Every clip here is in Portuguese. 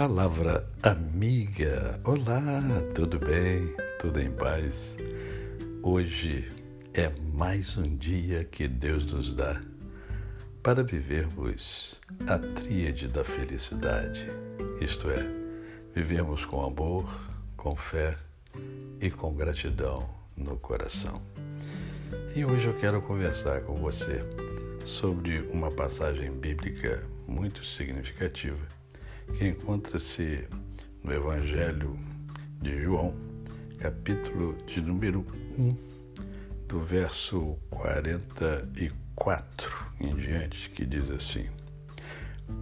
Palavra amiga. Olá, tudo bem? Tudo em paz? Hoje é mais um dia que Deus nos dá para vivermos a tríade da felicidade, isto é, vivemos com amor, com fé e com gratidão no coração. E hoje eu quero conversar com você sobre uma passagem bíblica muito significativa que encontra-se no Evangelho de João, capítulo de número 1, do verso 44 em diante, que diz assim: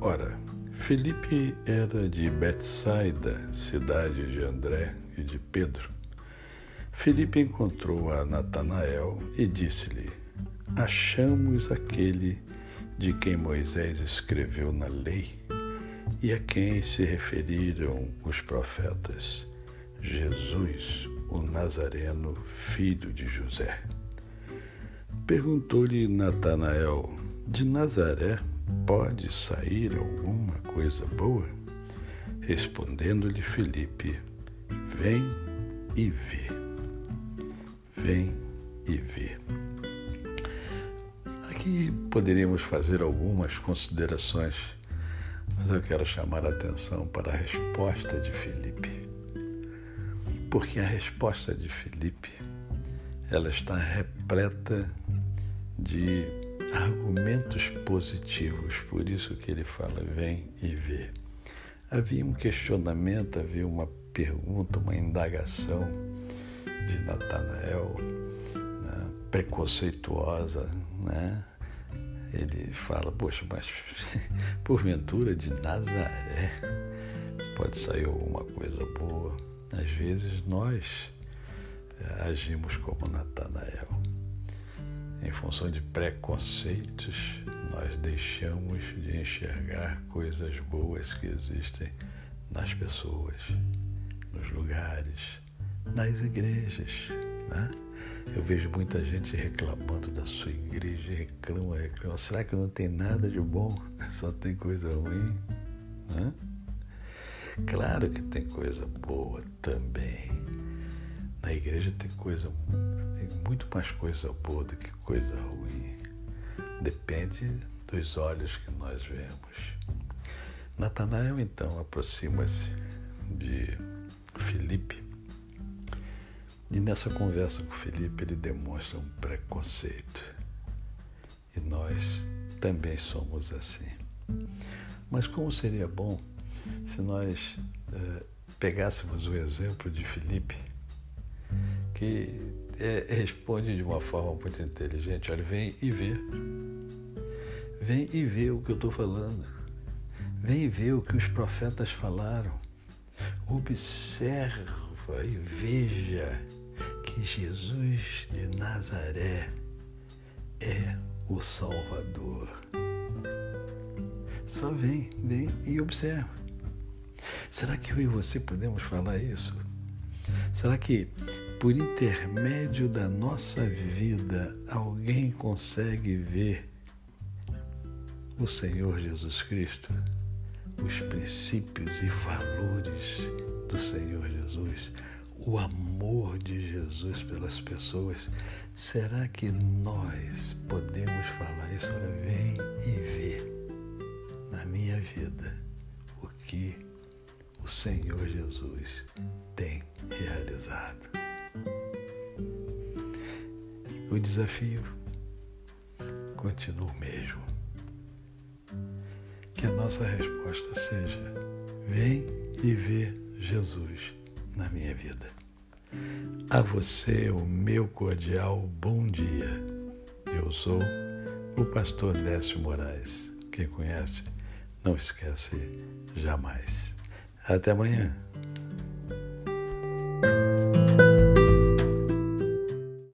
Ora, Felipe era de Betsaida, cidade de André e de Pedro. Felipe encontrou a Natanael e disse-lhe: Achamos aquele de quem Moisés escreveu na lei e a quem se referiram os profetas, Jesus, o Nazareno, filho de José. Perguntou-lhe Natanael: De Nazaré pode sair alguma coisa boa? Respondendo-lhe Felipe: Vem e vê. Vem e vê. Aqui poderíamos fazer algumas considerações mas eu quero chamar a atenção para a resposta de Felipe. Porque a resposta de Felipe, ela está repleta de argumentos positivos, por isso que ele fala vem e vê. Havia um questionamento, havia uma pergunta, uma indagação de Natanael, né, preconceituosa, né? Ele fala, poxa, mas porventura de Nazaré pode sair alguma coisa boa. Às vezes nós eh, agimos como Natanael. Em função de preconceitos, nós deixamos de enxergar coisas boas que existem nas pessoas, nos lugares, nas igrejas. Né? Eu vejo muita gente reclamando da sua igreja, reclama, reclama. Será que não tem nada de bom? Só tem coisa ruim? Hã? Claro que tem coisa boa também. Na igreja tem coisa, tem muito mais coisa boa do que coisa ruim. Depende dos olhos que nós vemos. Natanael então aproxima-se de Filipe e nessa conversa com Felipe, ele demonstra um preconceito. E nós também somos assim. Mas como seria bom se nós eh, pegássemos o exemplo de Felipe, que eh, responde de uma forma muito inteligente: olha, vem e vê. Vem e vê o que eu estou falando. Vem e vê o que os profetas falaram. Observa e veja que Jesus de Nazaré é o Salvador. Só vem, vem e observa. Será que eu e você podemos falar isso? Será que por intermédio da nossa vida alguém consegue ver o Senhor Jesus Cristo? Os princípios e valores do Senhor Jesus? O amor de Jesus pelas pessoas, será que nós podemos falar isso? Olha, vem e vê na minha vida o que o Senhor Jesus tem realizado. O desafio continua o mesmo. Que a nossa resposta seja: vem e vê Jesus na minha vida. A você o meu cordial bom dia. Eu sou o pastor Décio Moraes. Quem conhece, não esquece jamais. Até amanhã.